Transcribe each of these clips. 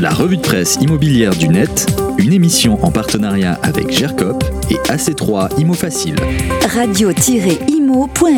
La revue de presse immobilière du net, une émission en partenariat avec GERCOP et AC3 Imo Facile. Radio-imo.fr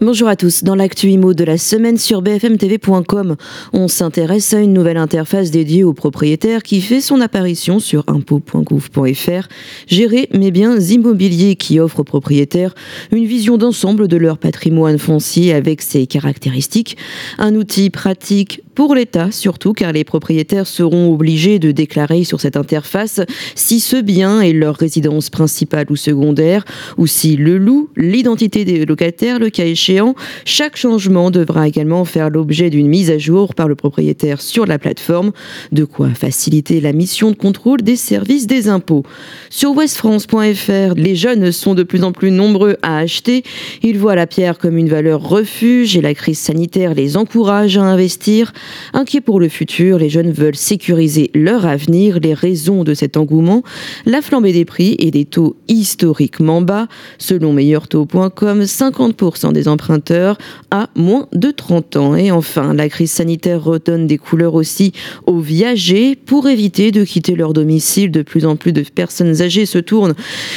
Bonjour à tous. Dans l'actu IMO de la semaine sur bfmtv.com, on s'intéresse à une nouvelle interface dédiée aux propriétaires qui fait son apparition sur impôt.gouv.fr. Gérer mes biens immobiliers qui offre aux propriétaires une vision d'ensemble de leur patrimoine foncier avec ses caractéristiques. Un outil pratique pour l'État surtout car les propriétaires seront obligés de déclarer sur cette interface si ce bien est leur résidence principale ou secondaire ou si le loue l'identité des locataires le cas échéant. Chaque changement devra également faire l'objet d'une mise à jour par le propriétaire sur la plateforme, de quoi faciliter la mission de contrôle des services des impôts. Sur westfrance.fr, les jeunes sont de plus en plus nombreux à acheter. Ils voient la pierre comme une valeur refuge et la crise sanitaire les encourage à investir. Inquiets pour le futur, les jeunes veulent sécuriser leur avenir. Les raisons de cet engouement, la flambée des prix et des taux historiquement bas. Selon meilleurtaux.com, 50% des emprunteurs à moins de 30 ans. Et enfin, la crise sanitaire redonne des couleurs aussi aux viagers. Pour éviter de quitter leur domicile, de plus en plus de personnes âgées se tournent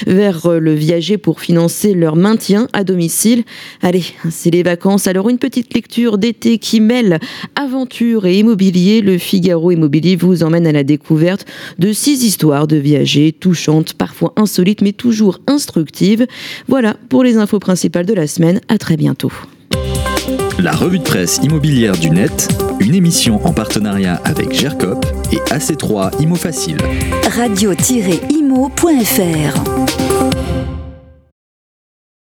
vers le viager pour financer leur maintien à domicile. Allez, c'est les vacances. Alors une petite lecture d'été qui mêle aventure et immobilier, le Figaro Immobilier vous emmène à la découverte de six histoires de viagers touchantes, parfois insolites, mais toujours instructives. Voilà pour les infos principales de la semaine. À très bientôt. La revue de presse immobilière du net, une émission en partenariat avec GERCOP et AC3 Imo Facile. Radio-imo.fr